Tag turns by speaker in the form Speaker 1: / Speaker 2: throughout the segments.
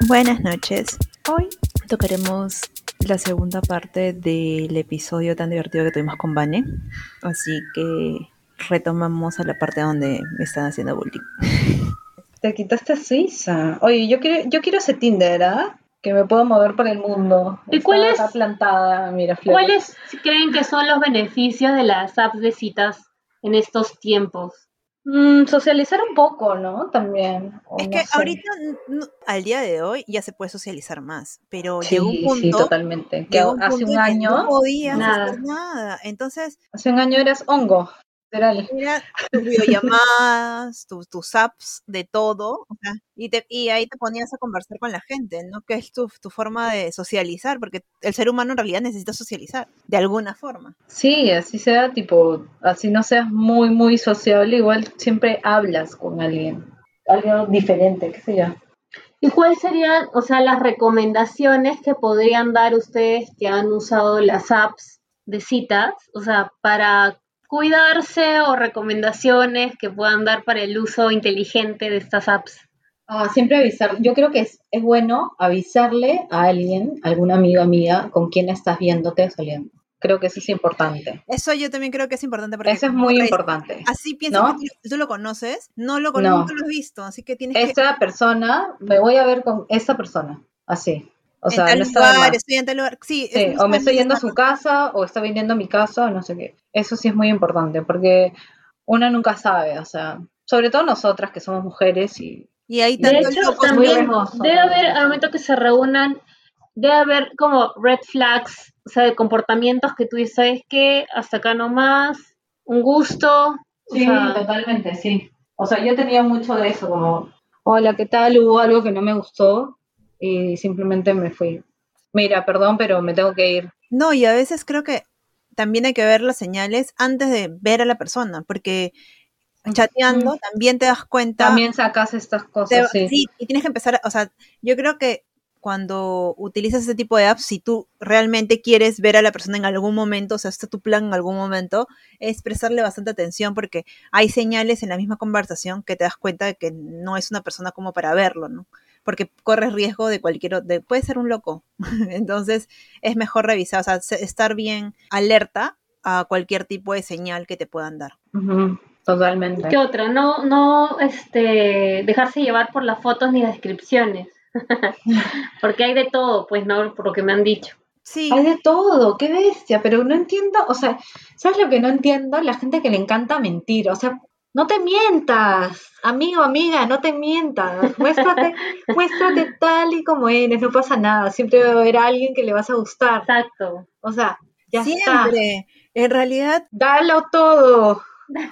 Speaker 1: Buenas noches. Hoy tocaremos la segunda parte del episodio tan divertido que tuvimos con Vane. Así que retomamos a la parte donde me están haciendo bullying.
Speaker 2: Te quitaste Suiza. Oye, yo quiero, yo quiero ese Tinder, ¿ah? Que me puedo mover por el mundo.
Speaker 3: ¿Y cuál
Speaker 2: Está
Speaker 3: es-
Speaker 2: plantada, mira,
Speaker 3: ¿Cuáles creen que son los beneficios de las apps de citas en estos tiempos?
Speaker 2: Mm, socializar un poco, ¿no? También.
Speaker 1: Es
Speaker 2: no
Speaker 1: que
Speaker 2: sé.
Speaker 1: ahorita, al día de hoy, ya se puede socializar más, pero
Speaker 2: Sí,
Speaker 1: llegó un
Speaker 2: sí,
Speaker 1: punto,
Speaker 2: totalmente. Que
Speaker 1: un
Speaker 2: hace un año,
Speaker 1: no podías
Speaker 3: Nada.
Speaker 1: hacer nada. Entonces,
Speaker 2: hace un año eras hongo,
Speaker 1: tus videollamadas, tus, tus apps, de todo, o sea, y, te, y ahí te ponías a conversar con la gente, ¿no? Que es tu, tu forma de socializar, porque el ser humano en realidad necesita socializar, de alguna forma.
Speaker 2: Sí, así sea, tipo, así no seas muy, muy sociable, igual siempre hablas con alguien. Algo diferente, qué sé yo.
Speaker 3: ¿Y cuáles serían, o sea, las recomendaciones que podrían dar ustedes que han usado las apps de citas? O sea, para cuidarse o recomendaciones que puedan dar para el uso inteligente de estas apps.
Speaker 2: Ah, siempre avisar. Yo creo que es, es bueno avisarle a alguien, algún amigo, amiga, con quien estás viéndote o saliendo. Creo que eso es importante.
Speaker 1: Eso yo también creo que es importante porque
Speaker 2: Eso es muy importante.
Speaker 1: Así piensas
Speaker 2: ¿No?
Speaker 1: que tú, tú lo conoces, no lo, con-
Speaker 2: No.
Speaker 1: nunca lo has visto, así que tienes que
Speaker 2: Esta persona, me voy a ver con esta persona, así. O
Speaker 1: en
Speaker 2: sea,
Speaker 1: tal
Speaker 2: no está
Speaker 1: lugar, estoy en tal lugar. Sí,
Speaker 2: o me estoy yendo a su casa o está viniendo a mi casa no sé qué. Eso sí es muy importante porque uno nunca sabe, o sea, sobre todo nosotras que somos mujeres y
Speaker 1: Y ahí
Speaker 2: De
Speaker 3: hecho, también debe haber, al momento que se reúnan, debe haber como red flags, o sea, de comportamientos que tú dices, ¿sabes qué? Hasta acá nomás, un gusto. o
Speaker 2: Sí,
Speaker 3: sea,
Speaker 2: totalmente, sí. O sea, yo tenía mucho de eso, como, hola, ¿qué tal? Hubo algo que no me gustó y simplemente me fui. Mira, perdón, pero me tengo que ir.
Speaker 1: No, y a veces creo que también hay que ver las señales antes de ver a la persona, porque chateando también te das cuenta.
Speaker 2: También sacas estas
Speaker 1: te-
Speaker 2: cosas, sí.
Speaker 1: sí, y tienes que empezar, o sea, yo creo que cuando utilizas ese tipo de apps, si tú realmente quieres ver a la persona en algún momento, o sea, este es tu plan en algún momento, es prestarle bastante atención porque hay señales en la misma conversación que te das cuenta de que no es una persona como para verlo, ¿no? Porque corres riesgo de cualquier, de, puede ser un loco. Entonces, es mejor revisar, o sea, se- estar bien alerta a cualquier tipo de señal que te puedan dar.
Speaker 2: Totalmente.
Speaker 3: ¿Qué otra? No, no este, dejarse llevar por las fotos ni las descripciones. Porque hay de todo, pues, ¿no? Por lo que me han dicho.
Speaker 1: Sí,
Speaker 2: Hay de todo, qué bestia, pero no entiendo, o sea, ¿sabes lo que no entiendo? La gente que le encanta mentir, o sea, no te mientas, amigo, amiga, no te mientas, muéstrate, muéstrate tal y como eres, no pasa nada, siempre va a haber alguien que le vas a gustar,
Speaker 3: Exacto.
Speaker 2: o sea, ya está,
Speaker 1: siempre. En realidad,
Speaker 2: dalo todo.
Speaker 1: no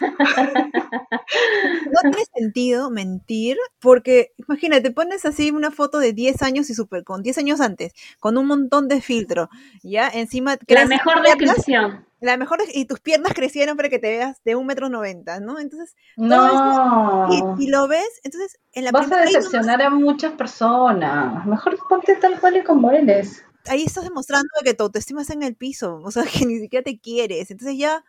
Speaker 1: tiene sentido mentir, porque imagínate, pones así una foto de 10 años y super, con 10 años antes, con un montón de filtro, ya encima
Speaker 3: La mejor descripción.
Speaker 1: La mejor y tus piernas crecieron para que te veas de un metro noventa, ¿no? Entonces,
Speaker 2: No,
Speaker 1: y, y lo ves, entonces en la
Speaker 2: vas a decepcionar a muchas personas, mejor ponte tal cual y como eres.
Speaker 1: ahí estás demostrando que tu autoestima está en el piso, o sea, que ni siquiera te quieres, entonces ya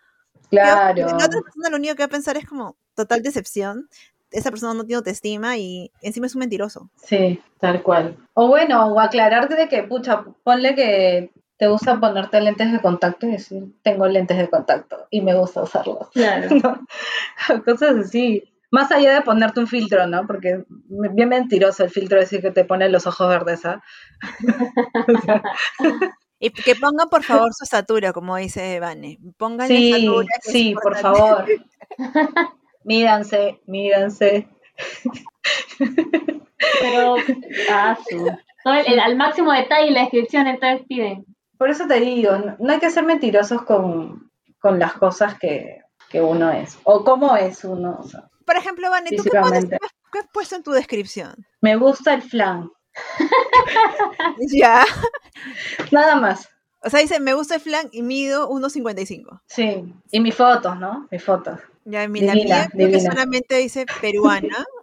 Speaker 1: Ya,
Speaker 2: Claro.
Speaker 1: La otra persona lo único que va a pensar es como total decepción. Esa persona no tiene autoestima y encima es un mentiroso.
Speaker 2: Sí, tal cual. O bueno, o aclararte de que, pucha, ponle que te gusta ponerte lentes de contacto y decir, tengo lentes de contacto y me gusta usarlos.
Speaker 3: Claro.
Speaker 2: ¿no? Cosas así. Más allá de ponerte un filtro, ¿no? Porque bien mentiroso el filtro decir que te pone los ojos verdes, ¿ah?
Speaker 1: Y que pongan por favor su estatura, como dice Vane. Pongan
Speaker 2: sí,
Speaker 1: estatura.
Speaker 2: sí, por favor. Mídanse, mídanse.
Speaker 3: Pero, ah, su. Todo el- el- al máximo detalle y la descripción, entonces piden.
Speaker 2: Por eso te digo, no, no hay que ser mentirosos con, con las cosas que, que uno es. O cómo es uno. o sea.
Speaker 1: Por ejemplo, Vane, ¿tú qué, pones- qué has puesto en tu descripción?
Speaker 2: Me gusta el flan.
Speaker 1: Ya.
Speaker 2: Nada más.
Speaker 1: O sea, dice, me gusta el flan y mido 1.55.
Speaker 2: Sí. Y mis fotos, ¿no? Mis fotos.
Speaker 1: Ya, mi, la mía creo que solamente dice peruana.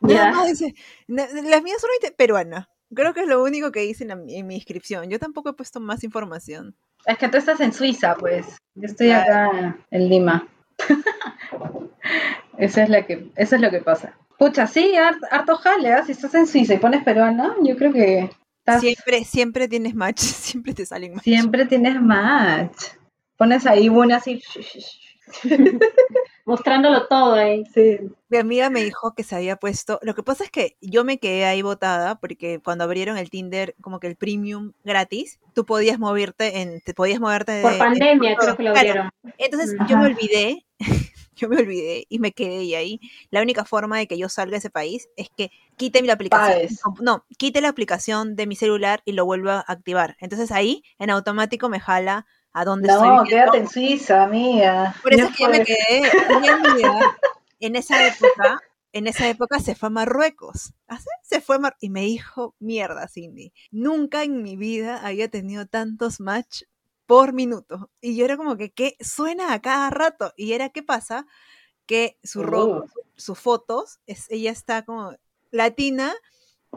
Speaker 3: Ya.
Speaker 1: Nada más dice, las mías solo dice peruana. Creo que es lo único que dice en, la- en mi inscripción. Yo tampoco he puesto más información.
Speaker 2: Es que tú estás en Suiza, pues. Yo estoy acá en Lima. eso, es lo que, eso es lo que pasa. Pucha, sí, harto jale, ¿eh? si estás en Suiza y pones peruana, yo creo que
Speaker 1: Siempre, siempre tienes match, siempre te salen match.
Speaker 2: Siempre tienes match. Pones ahí una así.
Speaker 3: Mostrándolo todo ahí.
Speaker 2: Sí.
Speaker 1: Mi amiga me dijo que se había puesto. Lo que pasa es que yo me quedé ahí botada porque cuando abrieron el Tinder, como que el premium gratis, tú podías moverte en. Te podías moverte
Speaker 3: Por pandemia, creo que lo abrieron.
Speaker 1: Entonces yo me olvidé yo me olvidé y me quedé ahí. La única forma de que yo salga de ese país es que quite la aplicación. No, quite la aplicación de mi celular y lo vuelva a activar. Entonces ahí en automático me jala a donde estoy.
Speaker 2: No, quédate en Suiza, amiga.
Speaker 1: Por eso que yo me quedé. en esa época, en esa época se fue a Marruecos. ¿Ah, se fue a y me dijo, mierda, Cindy, nunca en mi vida había tenido tantos match por minuto. Y yo era como que, ¿qué? Suena a cada rato. Y era, ¿qué pasa? Que su oh. sus fotos, es, ella está como latina,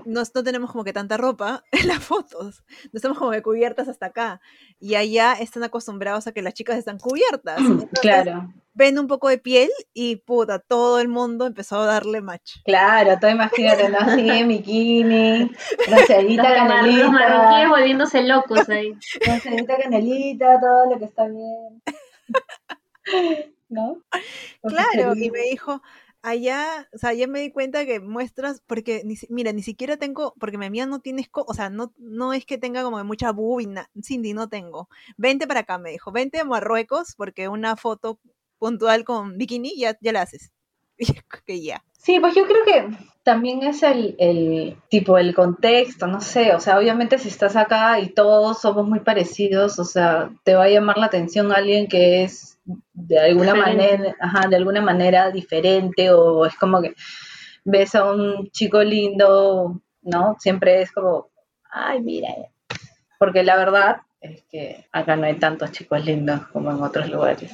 Speaker 1: no, no, tenemos como que tanta ropa en las fotos, no estamos como que cubiertas hasta acá. Y allá están acostumbrados a que las chicas están cubiertas.
Speaker 2: claro
Speaker 1: ven un poco de piel y puta, todo el mundo empezó a darle match.
Speaker 2: Claro, todo imagínate, ¿no? Así bikini, canelita. Los
Speaker 3: marroquíes volviéndose locos ahí.
Speaker 2: Canelita, todo lo que está bien. ¿No?
Speaker 1: Claro, y me dijo, allá, o sea, ya me di cuenta que muestras, porque, ni, mira, ni siquiera tengo, porque mi amiga no tiene, o sea, no, no es que tenga como mucha bubina, Cindy, no tengo. Vente para acá, me dijo, vente a Marruecos, porque una foto puntual con bikini, ya, ya la haces. que ya.
Speaker 2: Sí, pues yo creo que también es el, el, tipo, el contexto, no sé, o sea, obviamente si estás acá y todos somos muy parecidos, o sea, te va a llamar la atención alguien que es de alguna manera, ajá, de alguna manera diferente o es como que ves a un chico lindo, ¿no? Siempre es como, ay, mira, porque la verdad es que acá no hay tantos chicos lindos como en otros lugares.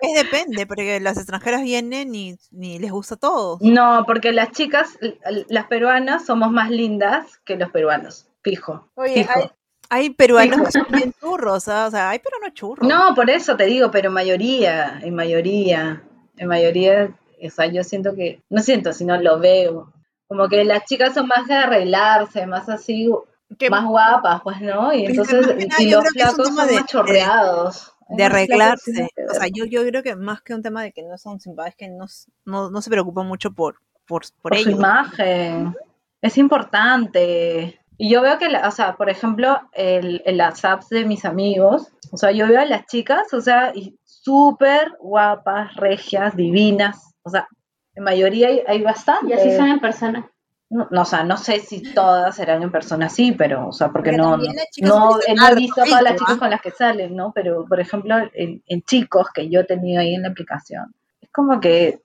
Speaker 1: es depende, porque las extranjeras vienen y, ni les gusta todo.
Speaker 2: No, porque las chicas, las peruanas, somos más lindas que los peruanos, fijo.
Speaker 1: Oye, Hay, peruanos que son bien churros, ¿ah? o sea, hay peruanos churros.
Speaker 2: No, por eso te digo, pero mayoría, en mayoría, en mayoría, o sea, yo siento que, no siento, sino lo veo. Como que las chicas son más de arreglarse, más así, más guapas, pues, ¿no? Y entonces, y los flacos son más chorreados.
Speaker 1: De, arreglarse. O sea, yo, yo creo que más que un tema de que no son simpáticos, es que no, no, no, se preocupan mucho por, por, por,
Speaker 2: por su imagen. Es importante. Y yo veo que, o sea, por ejemplo, el, en las apps de mis amigos, o sea, yo veo a las chicas, o sea, súper guapas, regias, divinas, o sea, en mayoría hay, hay bastante.
Speaker 3: Y así son en persona.
Speaker 2: No, o sea, no sé si todas serán en persona así, pero, o sea, porque, no, no, he visto a todas las chicas con las que salen, ¿no? Pero, por ejemplo, en, chicos que yo he tenido ahí en la aplicación, es como que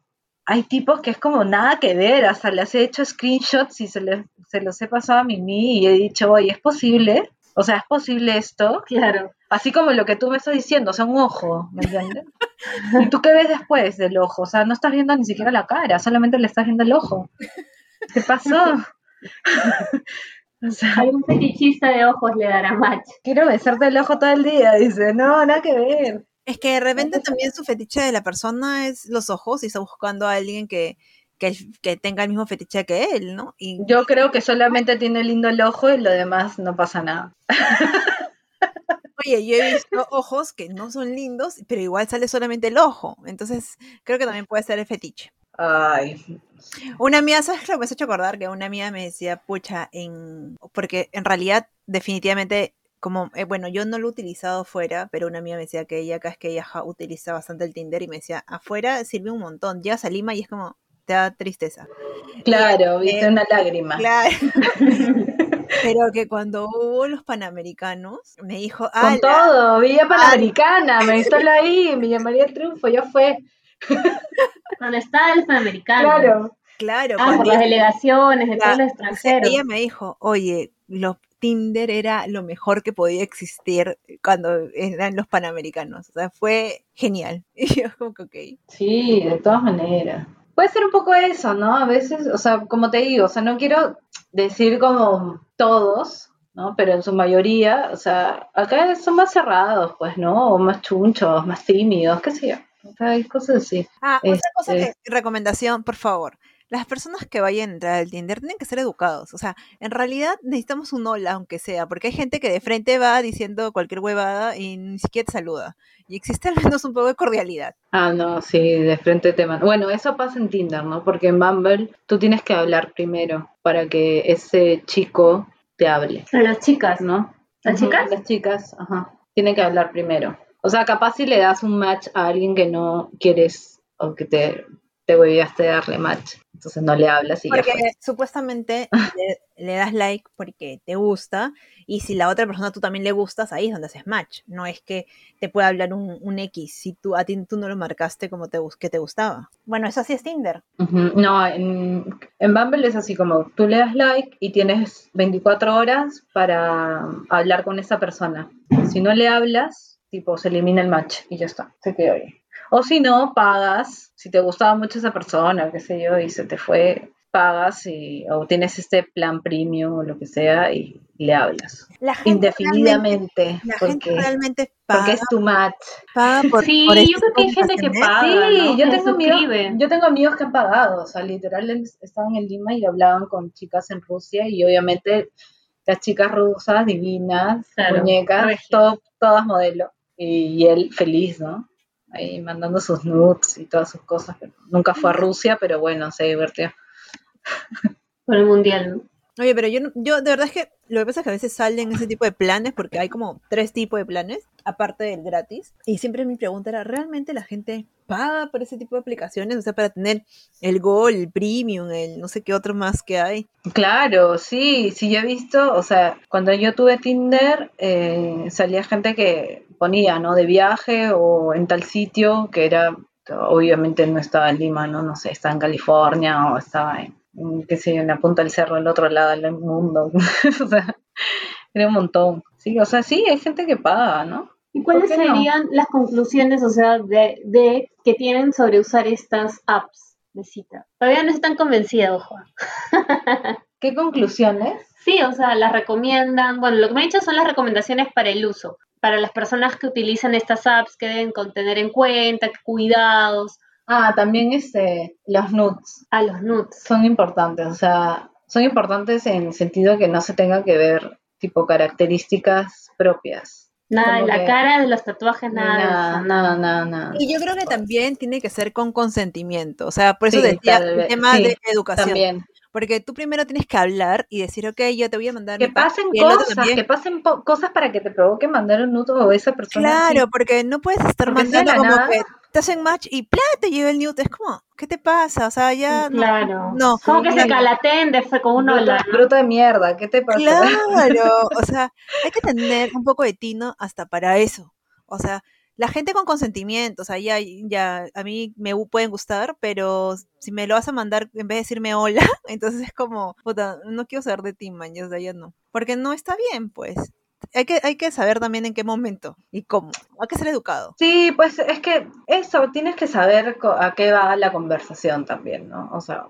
Speaker 2: hay tipos que es como nada que ver, sea, les he hecho screenshots y se, les, se los he pasado a Mimi y he dicho, oye, ¿es posible? O sea, ¿es posible esto?
Speaker 3: Claro.
Speaker 2: Así como lo que tú me estás diciendo, o sea, un ojo, ¿me entiendes? ¿Y tú qué ves después del ojo? O sea, no estás viendo ni siquiera la cara, solamente le estás viendo el ojo. ¿Qué pasó?
Speaker 3: o sea, Algún fetichista de ojos le dará match.
Speaker 2: Quiero besarte el ojo todo el día, dice. No, nada que ver.
Speaker 1: Es que de repente también su fetiche de la persona es los ojos y está buscando a alguien que, que, que, tenga el mismo fetiche que él, ¿no? Y,
Speaker 2: Yo creo que solamente tiene lindo el ojo y lo demás no pasa nada.
Speaker 1: Oye, yo he visto ojos que no son lindos, pero igual sale solamente el ojo. Entonces, creo que también puede ser el fetiche.
Speaker 2: Ay.
Speaker 1: Una mía, ¿sabes lo que me has hecho acordar? Que una mía me decía, pucha, en... porque en realidad definitivamente como, eh, bueno, yo no lo he utilizado fuera, pero una amiga me decía que ella acá es que ella utiliza bastante el Tinder y me decía, afuera sirve un montón, llegas a Lima y es como, te da tristeza.
Speaker 2: Claro, viste una lágrima.
Speaker 1: Claro. pero que cuando hubo los Panamericanos, me dijo,
Speaker 2: Con todo, Villa Panamericana, me instaló ahí, me llamaría el triunfo, ya fue.
Speaker 3: Cuando estaba el Panamericano.
Speaker 2: Claro.
Speaker 1: Claro.
Speaker 3: Ah, por las delegaciones de todos los extranjeros.
Speaker 1: Ella me dijo, oye, los Tinder era lo mejor que podía existir cuando eran los Panamericanos. O sea, fue genial. Y yo como que.
Speaker 2: Sí, de todas maneras. Puede ser un poco eso, ¿no? A veces, o sea, como te digo, o sea, no quiero decir como todos, ¿no? Pero en su mayoría, o sea, acá son más cerrados, pues, ¿no? O más chunchos, más tímidos, qué sé yo. O sea, hay cosas así.
Speaker 1: Ah, otra cosa
Speaker 2: Este-
Speaker 1: que, recomendación, por favor. Las personas que vayan a entrar al Tinder tienen que ser educados. O sea, en realidad necesitamos un hola, aunque sea, porque hay gente que de frente va diciendo cualquier huevada y ni siquiera te saluda. Y existe al menos un poco de cordialidad.
Speaker 2: Ah, no, sí, de frente te mandan. Bueno, eso pasa en Tinder, ¿no? Porque en Bumble tú tienes que hablar primero para que ese chico te hable,
Speaker 3: A las chicas,
Speaker 2: ¿no?
Speaker 3: ¿Las chicas?
Speaker 2: Las chicas, ajá. Tienen que hablar primero. O sea, capaz si le das un match a alguien que no quieres o que te, te de darle match. Entonces no le hablas y ya
Speaker 1: Porque
Speaker 2: fue.
Speaker 1: supuestamente le, le das like porque te gusta y si la otra persona tú también le gustas, ahí es donde haces match. No es que te pueda hablar un, un X si tú, a ti tú no lo marcaste como te, que te gustaba. Bueno, eso sí es Tinder.
Speaker 2: No, en, en Bumble es así como tú le das like y tienes 24 horas para hablar con esa persona. Si no le hablas, tipo, se elimina el match y ya está, se quedó ahí. O si no, pagas, si te gustaba mucho esa persona, qué sé yo, y se te fue, pagas y, o tienes este plan premium o lo que sea y le hablas.
Speaker 1: La gente
Speaker 2: Indefinidamente,
Speaker 1: gente
Speaker 2: porque,
Speaker 1: realmente paga,
Speaker 2: porque es tu match.
Speaker 1: paga por,
Speaker 3: Sí,
Speaker 1: por
Speaker 3: yo creo que hay gente que paga.
Speaker 2: Sí,
Speaker 3: ¿no?
Speaker 2: yo tengo, amigos, yo tengo amigos que han pagado, o sea, literal es- estaban en Lima y hablaban con chicas en Rusia y obviamente las chicas rusas, divinas,
Speaker 3: Claro,
Speaker 2: muñecas, todo- todas modelo. Y, él feliz, ¿no? Ahí mandando sus nudes y todas sus cosas. Nunca fue a Rusia, pero bueno, se divirtió.
Speaker 3: Por el mundial, ¿no?
Speaker 1: Oye, pero yo, yo de verdad es que lo que pasa es que a veces salen ese tipo de planes porque hay como tres tipos de planes, aparte del gratis. Y siempre mi pregunta era, ¿realmente la gente paga por ese tipo de aplicaciones? O sea, para tener el Gold, el Premium, el no sé qué otro más que hay.
Speaker 2: Claro, sí, sí, yo he visto, o sea, cuando yo tuve Tinder, eh, salía gente que ponía, ¿no? De viaje o en tal sitio, que era, obviamente no estaba en Lima, ¿no? No sé, estaba en California o estaba en, en, qué sé yo, en la punta del cerro, al otro lado del mundo. o sea, era un montón. Sí, o sea, sí, hay gente que paga, ¿no?
Speaker 3: ¿Y cuáles serían las conclusiones, o sea, de, de que tienen sobre usar estas apps de cita? Todavía no están convencidas, ojo.
Speaker 2: ¿Qué conclusiones?
Speaker 3: Sí, o sea, las recomiendan. Bueno, lo que me han dicho son las recomendaciones para el uso. Para las personas que utilizan estas apps, que deben tener en cuenta, qué cuidados,
Speaker 2: Ah, también este, los nudes.
Speaker 3: a los nudes.
Speaker 2: son importantes, o sea, son importantes en el sentido que no se tenga que ver tipo características propias.
Speaker 3: Nada
Speaker 2: Como
Speaker 3: la
Speaker 2: que-
Speaker 3: cara, de los tatuajes,
Speaker 2: Nada,
Speaker 3: nada.
Speaker 2: nada, nada, nada.
Speaker 1: Y yo creo que también tiene que ser con consentimiento. O sea, por eso
Speaker 2: Sí,
Speaker 1: decía el tema
Speaker 2: sí,
Speaker 1: de educación.
Speaker 2: También.
Speaker 1: Porque tú primero tienes que hablar y decir, ok, yo te voy a mandar
Speaker 2: Que
Speaker 1: mi pack",
Speaker 2: pasen cosas, que pasen cosas para que te provoque mandar un nudo o esa persona.
Speaker 1: Claro,
Speaker 2: así.
Speaker 1: porque no puedes estar
Speaker 2: Porque
Speaker 1: mandando como
Speaker 2: nada-
Speaker 1: que te hacen match y ¡plá! te llega el nude. Es como, ¿qué te pasa? O sea, ya no.
Speaker 3: Claro.
Speaker 1: No,
Speaker 3: Como que se
Speaker 2: claro.
Speaker 3: calateen de con un
Speaker 2: bruto, bruto de mierda, ¿qué te pasa?
Speaker 1: Claro, o sea, hay que tener un poco de tino hasta para eso. O sea, la gente con consentimiento, o sea, ya, ya a mí me pueden gustar, pero si me lo vas a mandar en vez de decirme hola, entonces es como, puta, no quiero saber de ti, man, ya, o sea, ya no. Porque no está bien, pues. Hay que, hay que saber también en qué momento y cómo. Hay que ser educado.
Speaker 2: Sí, pues es que eso, tienes que saber a qué va la conversación también, ¿no? O sea,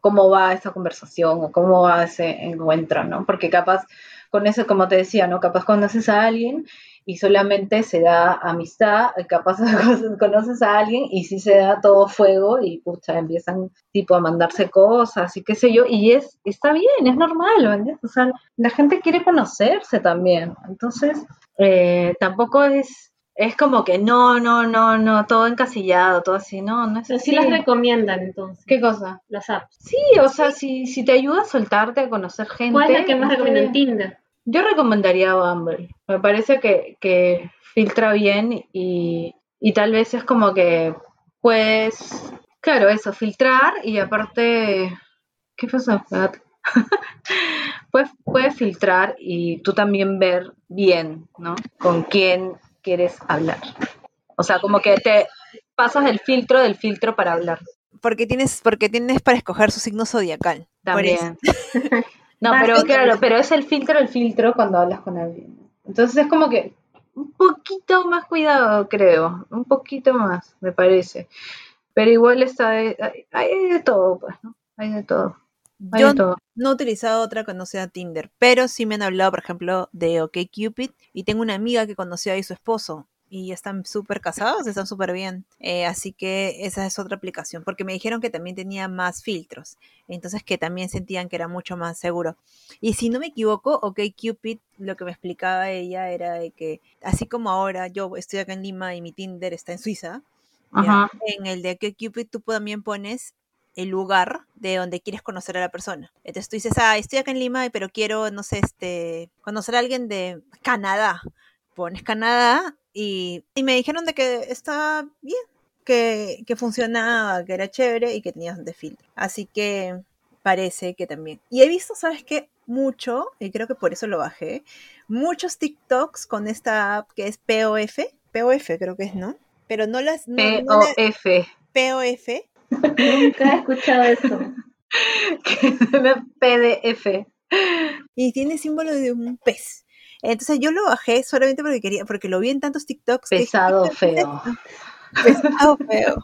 Speaker 2: cómo va esa conversación o cómo va ese encuentro, ¿no? Porque capaz con eso, como te decía, ¿no? Capaz conoces a alguien y solamente se da amistad, eh, capaz conoces a alguien y sí se da todo fuego y pucha, empiezan tipo a mandarse cosas y qué sé yo, y es, está bien, es normal, ¿me entiendes? O sea, la gente quiere conocerse también, entonces eh, tampoco es, es como que no, no, no, no, todo encasillado, todo así, no, no es
Speaker 3: Pero
Speaker 2: así.
Speaker 3: sí las recomiendan entonces,
Speaker 2: ¿Qué cosa?
Speaker 3: las apps.
Speaker 2: Sí, o sea, si, si te ayuda a soltarte, a conocer gente.
Speaker 3: ¿Cuál es la que más recomiendan. Tinder?
Speaker 2: Yo recomendaría Bumble. Me parece que, que filtra bien y, y tal vez es como que puedes, claro, eso, filtrar y aparte, ¿qué pasó? Espérate. puedes, puedes filtrar y tú también ver bien, ¿no? Con quién quieres hablar. O sea, como que te pasas el filtro del filtro para hablar.
Speaker 1: Porque tienes, porque tienes para escoger su signo zodiacal.
Speaker 2: También. No, pero claro, pero es el filtro, el filtro cuando hablas con alguien. Entonces es como que un poquito más cuidado, creo. Un poquito más, me parece. Pero igual está de- hay, hay de todo, pues, ¿no? Hay de todo. Hay
Speaker 1: Yo
Speaker 2: de todo.
Speaker 1: no he utilizado otra que no sea Tinder, pero sí me han hablado, por ejemplo, de OkCupid y tengo una amiga que conoció ahí su esposo y están súper casados, están súper bien. Eh, así que esa es otra aplicación, porque me dijeron que también tenía más filtros, entonces que también sentían que era mucho más seguro. Y si no me equivoco, OkCupid, lo que me explicaba ella era de que, así como ahora yo estoy acá en Lima y mi Tinder está en Suiza, ya, en el de OkCupid tú también pones el lugar de donde quieres conocer a la persona. Entonces tú dices, ah, estoy acá en Lima, pero quiero, no sé, este, conocer a alguien de Canadá. Pones Canadá y, y me dijeron de que está bien, que, que funcionaba, que era chévere y que tenía bastante filtro. Así que parece que también. Y he visto, ¿sabes qué? Mucho, y creo que por eso lo bajé, muchos TikToks con esta app que es POF. POF creo que es, ¿no? Pero no las... No, no la-
Speaker 2: P-O-F.
Speaker 1: POF.
Speaker 3: Nunca he escuchado eso.
Speaker 2: Que es una PDF.
Speaker 1: y tiene símbolo de un pez. Entonces yo lo bajé solamente porque quería, porque lo vi en tantos TikToks.
Speaker 2: Pesado,
Speaker 1: "¿Qué es
Speaker 2: feo.
Speaker 1: Pesado feo.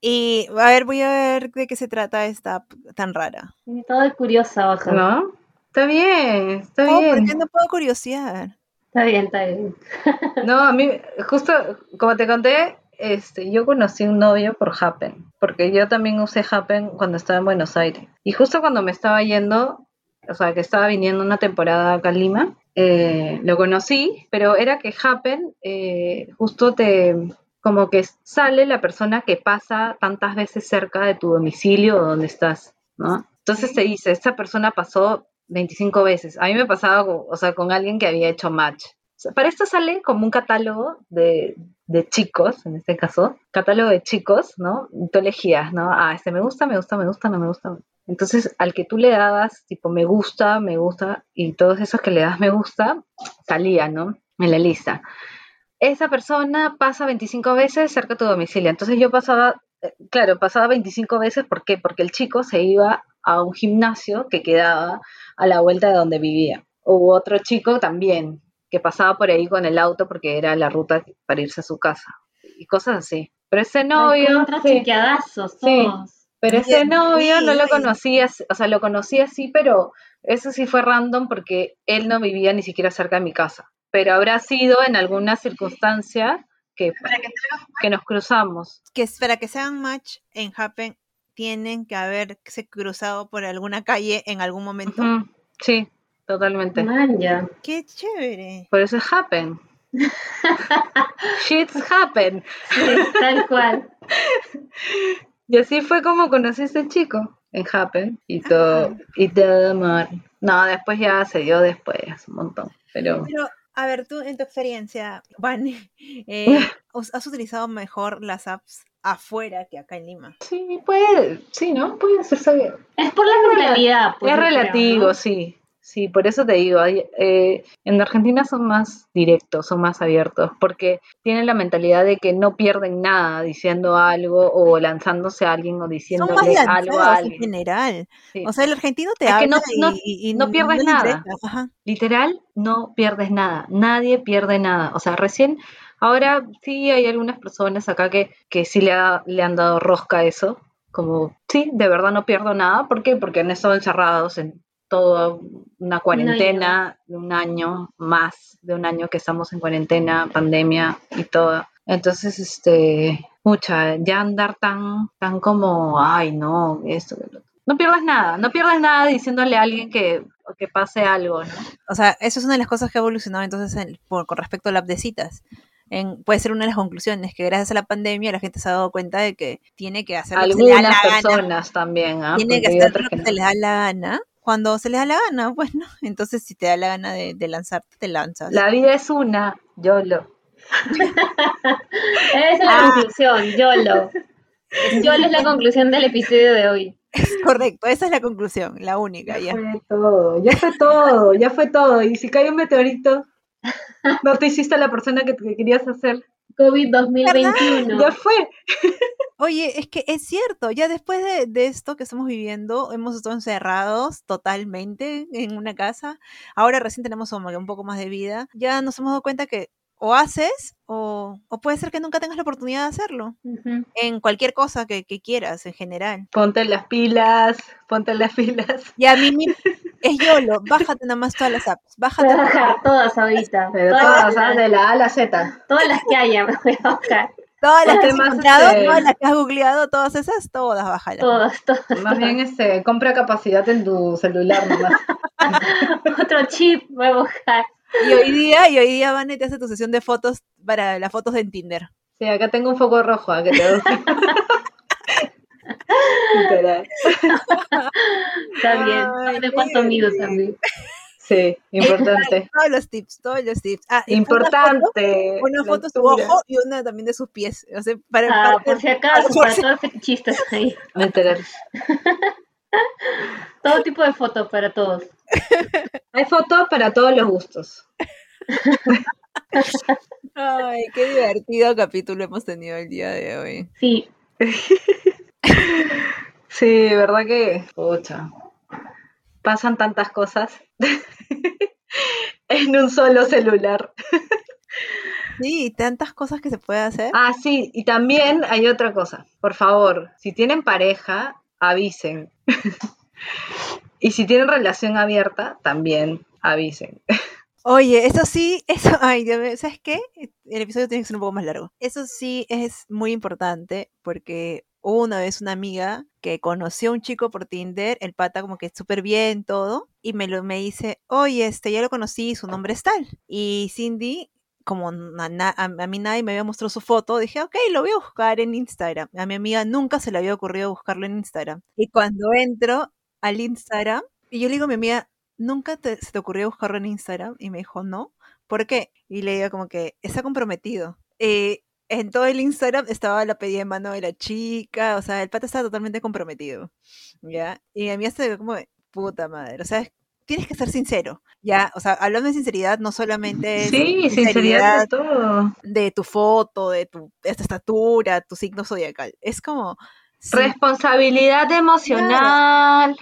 Speaker 1: Y a ver, voy a ver de qué se trata esta app tan rara.
Speaker 3: Todo de curiosa baja.
Speaker 2: ¿No? Está bien, está
Speaker 1: Oh, ¿por
Speaker 2: bien.
Speaker 1: qué no puedo curiosear?
Speaker 3: Está bien, está bien.
Speaker 2: No, a mí, justo como te conté, este, yo conocí un novio por Happen, porque yo también usé Happen cuando estaba en Buenos Aires. Y justo cuando me estaba yendo, o sea, que estaba viniendo una temporada acá en Lima, eh, lo conocí, pero era que Happen eh, justo te, como que sale la persona que pasa tantas veces cerca de tu domicilio o donde estás, ¿no? Entonces te dice, esta persona pasó 25 veces. A mí me pasaba, o sea, con alguien que había hecho match. O sea, para esto sale como un catálogo de, de chicos, en este caso, catálogo de chicos, ¿no? Tú elegías, ¿no? Ah, este me gusta, me gusta, me gusta, no me gusta. Entonces, al que tú le dabas, tipo, me gusta, me gusta, y todos esos que le das me gusta, salía, ¿no? En la lista. Esa persona pasa 25 veces cerca de tu domicilio. Entonces yo pasaba, eh, claro, pasaba 25 veces, ¿por qué? Porque el chico se iba a un gimnasio que quedaba a la vuelta de donde vivía. Hubo otro chico también que pasaba por ahí con el auto porque era la ruta para irse a su casa y cosas así. Pero ese novio,
Speaker 3: Contra
Speaker 2: sí, Sí. Pero ese
Speaker 1: Dios
Speaker 2: novio no lo conocía, o sea, lo conocí así, pero eso sí fue random porque él no vivía ni siquiera cerca de mi casa. Pero habrá sido en alguna circunstancia que, que nos cruzamos.
Speaker 1: Que para que sean match en Happen, tienen que haberse cruzado por alguna calle en algún momento.
Speaker 2: Sí, totalmente.
Speaker 3: Man, ya.
Speaker 1: Qué chévere.
Speaker 2: Por eso es happen. Shits happen.
Speaker 3: Sí, tal cual.
Speaker 2: Y así fue como conocí a ese chico en Happen y todo, y todo amor. No, después ya se dio después, un montón. Pero
Speaker 1: Pero, a ver, tú en tu experiencia, Van, eh, ¿us- ¿has utilizado mejor las apps afuera que acá en Lima?
Speaker 2: sí, puede, sí, ¿no? Puede hacerse bien.
Speaker 3: Es por la mentalidad. pues,
Speaker 2: es
Speaker 3: creo,
Speaker 2: relativo,
Speaker 3: ¿no?
Speaker 2: sí. Sí, por eso te digo, hay- eh, en Argentina son más directos, son más abiertos, porque tienen la mentalidad de que no pierden nada diciendo algo o lanzándose a alguien o
Speaker 1: Son más
Speaker 2: diciéndole algo a
Speaker 1: lanzados en
Speaker 2: alguien.
Speaker 1: general.
Speaker 2: Sí.
Speaker 1: O sea, el argentino te
Speaker 2: Es
Speaker 1: habla
Speaker 2: no- no-
Speaker 1: y, y
Speaker 2: no pierdes nada.
Speaker 1: Ajá.
Speaker 2: literal no pierdes nada, nadie pierde nada. O sea, recién, ahora sí hay algunas personas acá que, que sí le, ha- le han dado rosca a eso, como, sí, de verdad no pierdo nada. ¿Por qué? Porque han estado encerrados en toda una cuarentena de un año, más de un año que estamos en cuarentena, pandemia y todo. Entonces, este, mucha, ya andar tan, tan como, ay, no, esto, que lo otro". No pierdes nada, no pierdes nada diciéndole a alguien que, que pase algo, ¿no?
Speaker 1: O sea, eso es una de las cosas que ha evolucionado entonces en- por- con respecto a la app de citas. En- puede ser una de las conclusiones, que gracias a la pandemia la gente se ha dado cuenta de que tiene que hacer lo que se le da
Speaker 2: Algunas
Speaker 1: la gana.
Speaker 2: personas también, ¿ah?
Speaker 1: Tiene que
Speaker 2: Porque hay
Speaker 1: hacer lo
Speaker 2: que
Speaker 1: que
Speaker 2: no.
Speaker 1: se les da la gana. Cuando se les da la gana, pues no. Entonces, si te da la gana de, de lanzarte, te lanzas.
Speaker 2: La vida es una, YOLO.
Speaker 3: Esa es la
Speaker 1: Ah.
Speaker 3: conclusión, YOLO. YOLO es la conclusión del episodio de hoy.
Speaker 1: Correcto, esa es la conclusión, la única.
Speaker 2: Ya
Speaker 1: Ya.
Speaker 2: fue todo, ya fue todo, ya fue todo. Y si cae un meteorito, no te hiciste la persona que te querías hacer.
Speaker 3: COVID 2021.
Speaker 2: Ya fue.
Speaker 1: Oye, es que es cierto, ya después de, esto que estamos viviendo, hemos estado encerrados totalmente en una casa. Ahora recién tenemos un poco más de vida. Ya nos hemos dado cuenta que o haces o, o puede ser que nunca tengas la oportunidad de hacerlo. En cualquier cosa que, que quieras, en general.
Speaker 2: Ponte las pilas, ponte las pilas.
Speaker 1: Y a mí mi- es YOLO, bájate nada más todas las apps. Bájate
Speaker 3: Voy a bajar todas ahorita.
Speaker 2: Pero
Speaker 3: todas,
Speaker 2: todas, ¿sabes? De la A a la Z.
Speaker 3: todas las que haya me voy a bajar.
Speaker 1: todas las que has encontrado,
Speaker 2: este-
Speaker 1: todas las que has googleado, todas esas, todas bájalas.
Speaker 3: Todas, todas.
Speaker 2: Más bien este, compra capacidad en tu celular nomás.
Speaker 3: Otro chip voy a bajar.
Speaker 1: Y hoy día, y hoy día Vane te hace tu sesión de fotos para las fotos de Tinder.
Speaker 2: Sí, acá tengo un foco rojo, ¿a que te.
Speaker 3: Está bien.
Speaker 1: Ay,
Speaker 3: ¿De cuánto mido también?
Speaker 2: Sí, importante.
Speaker 1: Todos los tips, todos los tips. Ah,
Speaker 2: Importante.
Speaker 1: una foto de su ojo y una también de sus pies. O sea, para,
Speaker 3: Ah,
Speaker 1: para-
Speaker 3: por si acaso, para todos los fetichistas ahí. Todo tipo de fotos para todos.
Speaker 2: Hay fotos para todos los gustos.
Speaker 1: Ay, qué divertido capítulo hemos tenido el día de hoy.
Speaker 3: Sí,
Speaker 2: Sí, verdad que. Pucha. Pasan tantas cosas en un solo celular.
Speaker 1: Sí, tantas cosas que se puede hacer.
Speaker 2: Ah, sí, y también hay otra cosa. Por favor, si tienen pareja, avisen. Y si tienen relación abierta, también avisen.
Speaker 1: Oye, eso sí, eso, ay, ¿sabes qué? El episodio tiene que ser un poco más largo. Eso sí es muy importante porque hubo una vez una amiga que conoció a un chico por Tinder, el pata como que súper bien, todo, y me lo me dice, oye, este, ya lo conocí, su nombre es tal. Y Cindy, como na- na- a, a mí nadie me había mostrado su foto, dije, ok, lo voy a buscar en Instagram. A mi amiga nunca se le había ocurrido buscarlo en Instagram. Y cuando entro al Instagram, y yo le digo a mi amiga, ¿nunca te, se te ocurrió buscarlo en Instagram? Y me dijo, no. ¿Por qué? Y le digo como que está comprometido. Eh, en todo el Instagram estaba la pedida de mano de la chica, o sea, el pata estaba totalmente comprometido, ¿ya? Y a mí hasta como, puta madre, o sea, es- tienes que ser sincero, ¿ya? O sea, hablando de sinceridad, no solamente
Speaker 2: Sí, sinceridad de todo.
Speaker 1: de tu foto, de tu de tu estatura, tu signo zodiacal. Es como... sí,
Speaker 2: Responsabilidad emocional.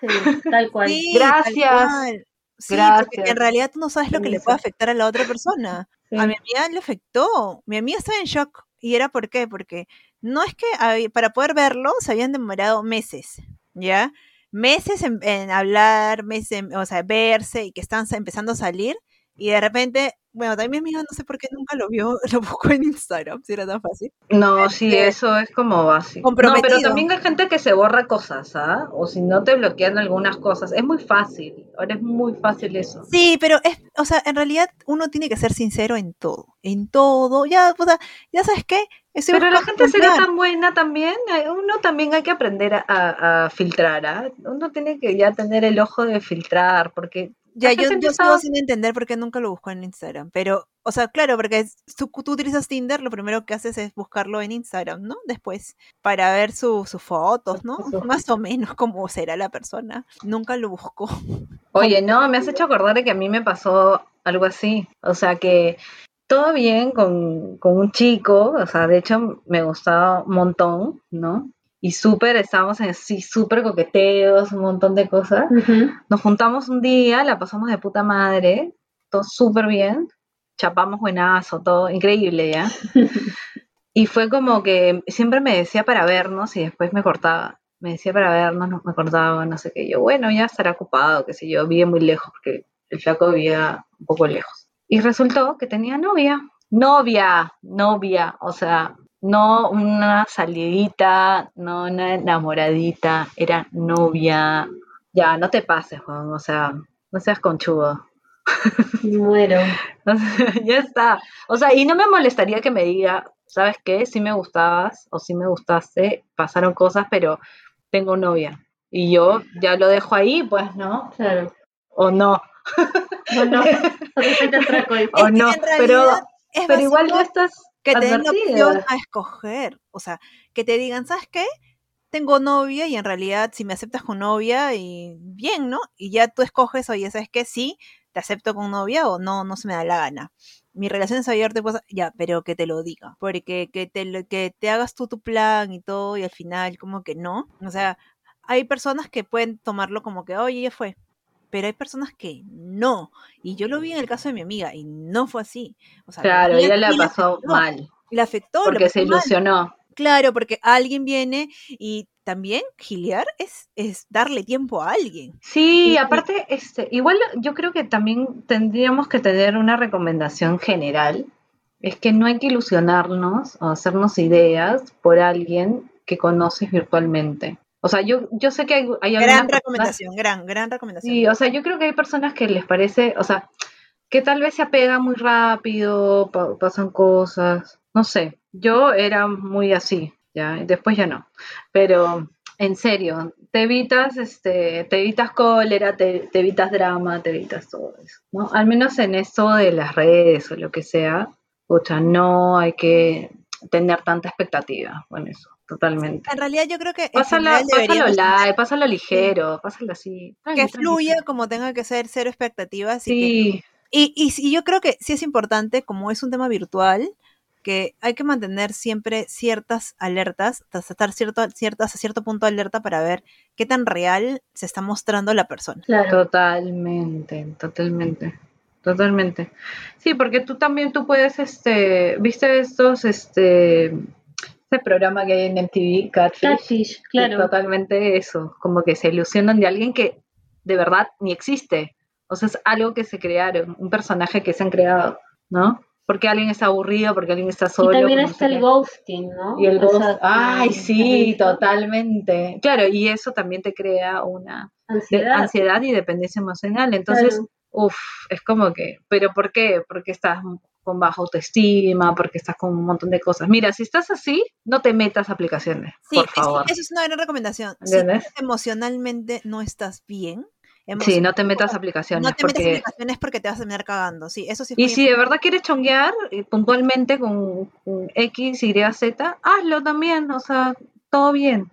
Speaker 3: sí, tal cual.
Speaker 1: Sí, tal
Speaker 2: Gracias.
Speaker 1: cual. Sí, porque en realidad tú no sabes lo que le puede afectar a la otra persona.
Speaker 2: Sí.
Speaker 1: A mi amiga le afectó. Mi amiga estaba en shock. ¿Y era por qué? Porque no es que había- para poder verlo se habían demorado meses, ¿ya? Meses en, en hablar, meses en, o sea, verse y que están empezando a salir. Y de repente, bueno, también mi amiga no sé por qué nunca lo vio, lo buscó en Instagram, si era tan fácil.
Speaker 2: No, sí,
Speaker 1: Este,
Speaker 2: eso es como básico. No, pero también hay gente que se borra cosas, ¿ah? O si no te bloquean algunas cosas. Es muy fácil. Ahora es muy fácil eso.
Speaker 1: Sí, pero es, o sea, en realidad uno tiene que ser sincero en todo, en todo. Ya, o sea, ya sabes qué, Estoy
Speaker 2: Pero la gente
Speaker 1: comprar.
Speaker 2: tan buena también. eh, Uno también hay que aprender a, a- a filtrar. ¿ah? Uno tiene que ya tener el ojo de filtrar, porque
Speaker 1: Ya, yo, yo sigo sin entender por qué nunca lo busco en Instagram. Pero, o sea, claro, porque es- tú, tú utilizas Tinder, lo primero que haces es buscarlo en Instagram, ¿no? Después, para ver su- sus fotos, ¿no? Más o menos cómo será la persona. Nunca lo busco.
Speaker 2: Oye, no, me has hecho acordar de que a mí me pasó algo así. O sea, que todo bien con, con un chico, o sea, de hecho me gustaba un montón, ¿no? Y súper, estábamos en así, súper coqueteos, un montón de cosas. Nos juntamos un día, la pasamos de puta madre, todo súper bien, chapamos buenazo, todo increíble, ¿ya? Y fue como que siempre me decía para vernos y después me cortaba. Me decía para vernos, no, me cortaba, no sé qué. Yo, bueno, ya estará ocupado, qué sé yo, vive muy lejos, porque el flaco vivía un poco lejos. Y resultó que tenía novia. Novia, novia, o sea, no una salidita, no una enamoradita, era novia. Ya, no te pases, Juan, o sea, no seas conchudo.
Speaker 3: Muero.
Speaker 2: O sea, ya está. O sea, y no me molestaría que me diga, ¿sabes qué? Sí me gustabas o sí me gustaste, pasaron cosas, pero tengo novia. Y yo ya lo dejo ahí, pues, ¿no?
Speaker 3: Claro.
Speaker 2: O no,
Speaker 3: No, no.
Speaker 2: O
Speaker 1: Es que
Speaker 2: no. Pero, pero igual no estás
Speaker 1: que te den la opción a escoger. O sea, que te digan, ¿sabes qué? Tengo novia y en realidad si me aceptas con novia y bien, ¿no? Y ya tú escoges, oye, ¿sabes qué? Sí, te acepto con novia o no, no se me da la gana. Mi relación es abierta, pues, ya, pero que te lo diga. Porque que te, que te hagas tú tu plan y todo y al final como que no. O sea, hay personas que pueden tomarlo como que, oye, ya fue. Pero hay personas que no. Y yo lo vi en el caso de mi amiga y no fue así. O sea,
Speaker 2: Claro,
Speaker 1: ella
Speaker 2: la pasó
Speaker 1: afectó,
Speaker 2: mal,
Speaker 1: Le afectó,
Speaker 2: porque se
Speaker 1: mal.
Speaker 2: ilusionó.
Speaker 1: Claro, porque alguien viene y también giliar es, es darle tiempo a alguien.
Speaker 2: Sí,
Speaker 1: Y-
Speaker 2: aparte, este, igual yo creo que también tendríamos que tener una recomendación general, es que no hay que ilusionarnos o hacernos ideas por alguien que conoces virtualmente. O sea, yo, yo sé que hay, hay algunas
Speaker 1: Gran
Speaker 2: personas-
Speaker 1: recomendación, gran, gran recomendación.
Speaker 2: Sí, o sea, yo creo que hay personas que les parece, o sea, que tal vez se apega muy rápido, pa- pasan cosas, no sé. Yo era muy así, ya, después ya no. Pero en serio, te evitas, este, te evitas cólera, te, te evitas drama, te evitas todo eso, ¿no? Al menos en esto de las redes o lo que sea, pucha, no hay que tener tanta expectativa con eso, totalmente.
Speaker 1: En realidad yo creo que
Speaker 2: Pásalo, pásalo light, pásalo ligero, pásalo así. tranqui,
Speaker 1: que fluya
Speaker 2: tranqui.
Speaker 1: como tenga que ser, cero expectativas. Que-
Speaker 2: Sí,
Speaker 1: y, y, yo creo que sí es importante, como es un tema virtual, que hay que mantener siempre ciertas alertas, hasta estar cierto, ciertas a cierto punto alerta para ver qué tan real se está mostrando la persona.
Speaker 3: Claro.
Speaker 2: Totalmente, totalmente, totalmente. Sí, porque tú también tú puedes, este, viste estos, este, este programa que hay en MTV, Catfish,
Speaker 3: Catfish, claro.
Speaker 2: totalmente eso, como que se ilusionan de alguien que de verdad ni existe. O sea, es algo que se crearon, un personaje que se han creado, ¿no? Porque alguien está aburrido, porque alguien está solo.
Speaker 3: y también está el ghosting, ¿no?
Speaker 2: Y el
Speaker 3: O
Speaker 2: ghost,
Speaker 3: sea,
Speaker 2: ay,
Speaker 3: ¿has
Speaker 2: sí, totalmente. Claro, y eso también te crea una
Speaker 3: ansiedad
Speaker 2: y dependencia emocional. Entonces,
Speaker 3: Claro.
Speaker 2: uff, es como que, ¿pero por qué? Porque estás con baja autoestima, porque estás con un montón de cosas. Mira, si estás así, no te metas aplicaciones,
Speaker 1: Sí,
Speaker 2: por favor.
Speaker 1: eso es una gran recomendación. Si emocionalmente no estás bien,
Speaker 2: Sí, no te metas
Speaker 1: no
Speaker 2: aplicaciones,
Speaker 1: te metas
Speaker 2: porque...
Speaker 1: aplicaciones porque te vas a terminar cagando. Sí, eso sí
Speaker 2: Y si de verdad quieres chonguear eh, puntualmente con, con X, Y, Z, hazlo también, o sea, todo bien.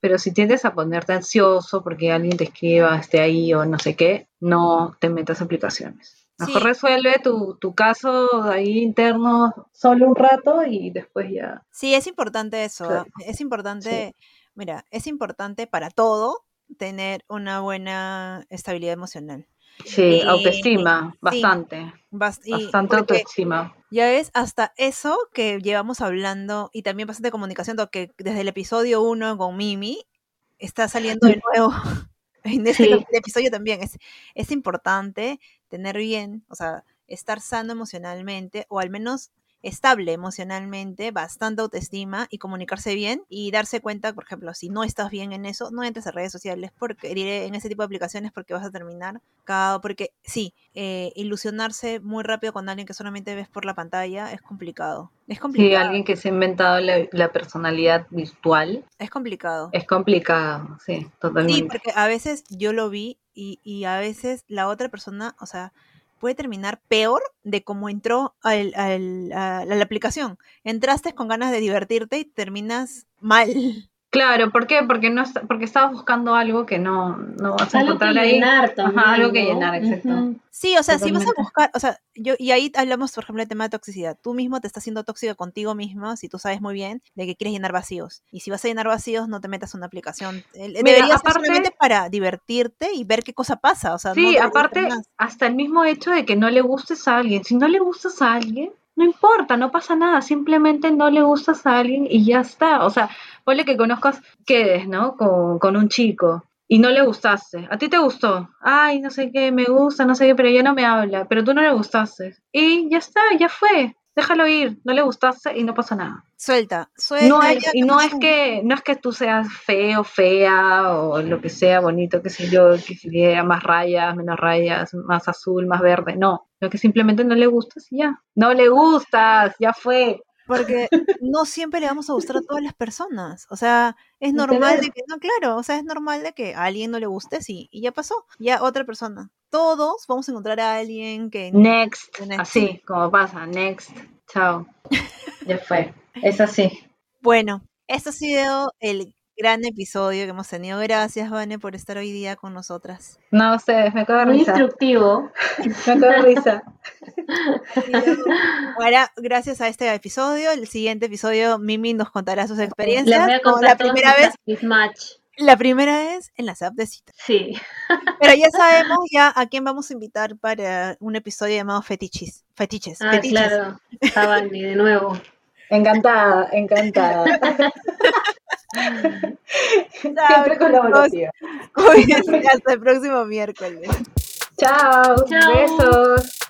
Speaker 2: Pero si tiendes a ponerte ansioso porque alguien te escriba, esté ahí o no sé qué, no te metas aplicaciones. Mejor
Speaker 1: Sí.
Speaker 2: resuelve tu, tu caso ahí interno solo un rato y después ya.
Speaker 1: Sí, es importante eso.
Speaker 2: Claro.
Speaker 1: Es importante, mira, es importante para todo tener una buena estabilidad emocional.
Speaker 2: Sí,
Speaker 1: Y-
Speaker 2: autoestima, bastante,
Speaker 1: Bas-
Speaker 2: bastante autoestima.
Speaker 1: ya es hasta eso que llevamos hablando y también bastante comunicación, que desde el episodio 1 con Mimi está saliendo de nuevo. En este
Speaker 3: Sí.
Speaker 1: episodio también es, es importante tener bien, o sea, estar sano emocionalmente o al menos estable emocionalmente, bastante autoestima y comunicarse bien y darse cuenta, por ejemplo, si no estás bien en eso, no entres a redes sociales porque diré en ese tipo de aplicaciones porque vas a terminar cagado, porque sí, eh, ilusionarse muy rápido con alguien que solamente ves por la pantalla es complicado. Es
Speaker 2: Sí,
Speaker 1: complicado.
Speaker 2: alguien que se ha inventado la, la personalidad virtual
Speaker 1: Es complicado.
Speaker 2: es complicado, sí,
Speaker 1: Sí,
Speaker 2: totalmente.
Speaker 1: porque a veces yo lo vi y, y a veces la otra persona, o sea, puede terminar peor de cómo entró al- al- a, la, aplicación. Entraste con ganas de divertirte y terminas mal.
Speaker 2: Claro, ¿por qué? Porque no está- porque estabas buscando algo que no, no vas a
Speaker 3: Algo que
Speaker 2: encontrar ahí.
Speaker 3: llenar también.
Speaker 2: Ajá, algo que llenar, exacto.
Speaker 1: Sí, o sea, si vas a buscar, o sea, yo, y ahí hablamos, por ejemplo, del tema de toxicidad. Tú mismo te estás haciendo tóxica contigo mismo si tú sabes muy bien de que quieres llenar vacíos. Y si vas a llenar vacíos, no te metas en una aplicación. Eh, Deberías ser
Speaker 2: aparte-
Speaker 1: solamente para divertirte y ver qué cosa pasa. O sea,
Speaker 2: Sí, aparte, hasta el mismo hecho de que no le gustes a alguien. Si no le gustas a alguien, no importa, no pasa nada. Simplemente no le gustas a alguien y ya está. O sea, ponle que conozcas, quedes, ¿no? Con, con un chico y no le gustaste. A ti te gustó. Ay, no sé qué, me gusta, no sé qué, pero ya no me habla. Pero tú no le gustaste. Y ya está, ya fue. Déjalo ir. No le gustaste y no pasa nada.
Speaker 1: Suelta, suelta.
Speaker 2: No es, y
Speaker 1: ¿qué
Speaker 2: no es que no es que tú seas feo, fea o lo que sea, bonito, qué sé yo, que sea más rayas, menos rayas, más azul, más verde, no, lo que simplemente no le gustas y ya. No le gustas, ya fue.
Speaker 1: Porque no siempre le vamos a gustar a todas las personas. O sea, es normal de que, no, claro, o sea, es normal de que a alguien no le guste, sí, y ya pasó, ya otra persona. Todos vamos a encontrar a alguien que...
Speaker 2: Next,
Speaker 1: Next.
Speaker 2: así como pasa, next, chao. Ya fue. Es así.
Speaker 1: Bueno, esto ha sido el gran episodio que hemos tenido. Gracias, Vane, por estar hoy día con nosotras.
Speaker 2: No, ustedes, me acabo de
Speaker 3: Muy
Speaker 2: risa.
Speaker 3: instructivo.
Speaker 2: Me acabo de risa.
Speaker 1: Ahora, gracias a este episodio, el siguiente episodio, Mimi nos contará sus
Speaker 3: Les
Speaker 1: experiencias.
Speaker 3: voy a
Speaker 1: como
Speaker 3: contar
Speaker 1: la primera vez,
Speaker 3: match.
Speaker 1: La primera es en las apps de citas.
Speaker 3: Sí.
Speaker 1: Pero ya sabemos ya a quién vamos a invitar para un episodio llamado Fetiches. Fetiches.
Speaker 3: Ah,
Speaker 1: fetiches.
Speaker 3: claro. Tabani, de nuevo.
Speaker 2: Encantada, encantada. Siempre colaborativa.
Speaker 1: Hasta el próximo miércoles.
Speaker 2: Chao,
Speaker 3: Chao.
Speaker 2: besos.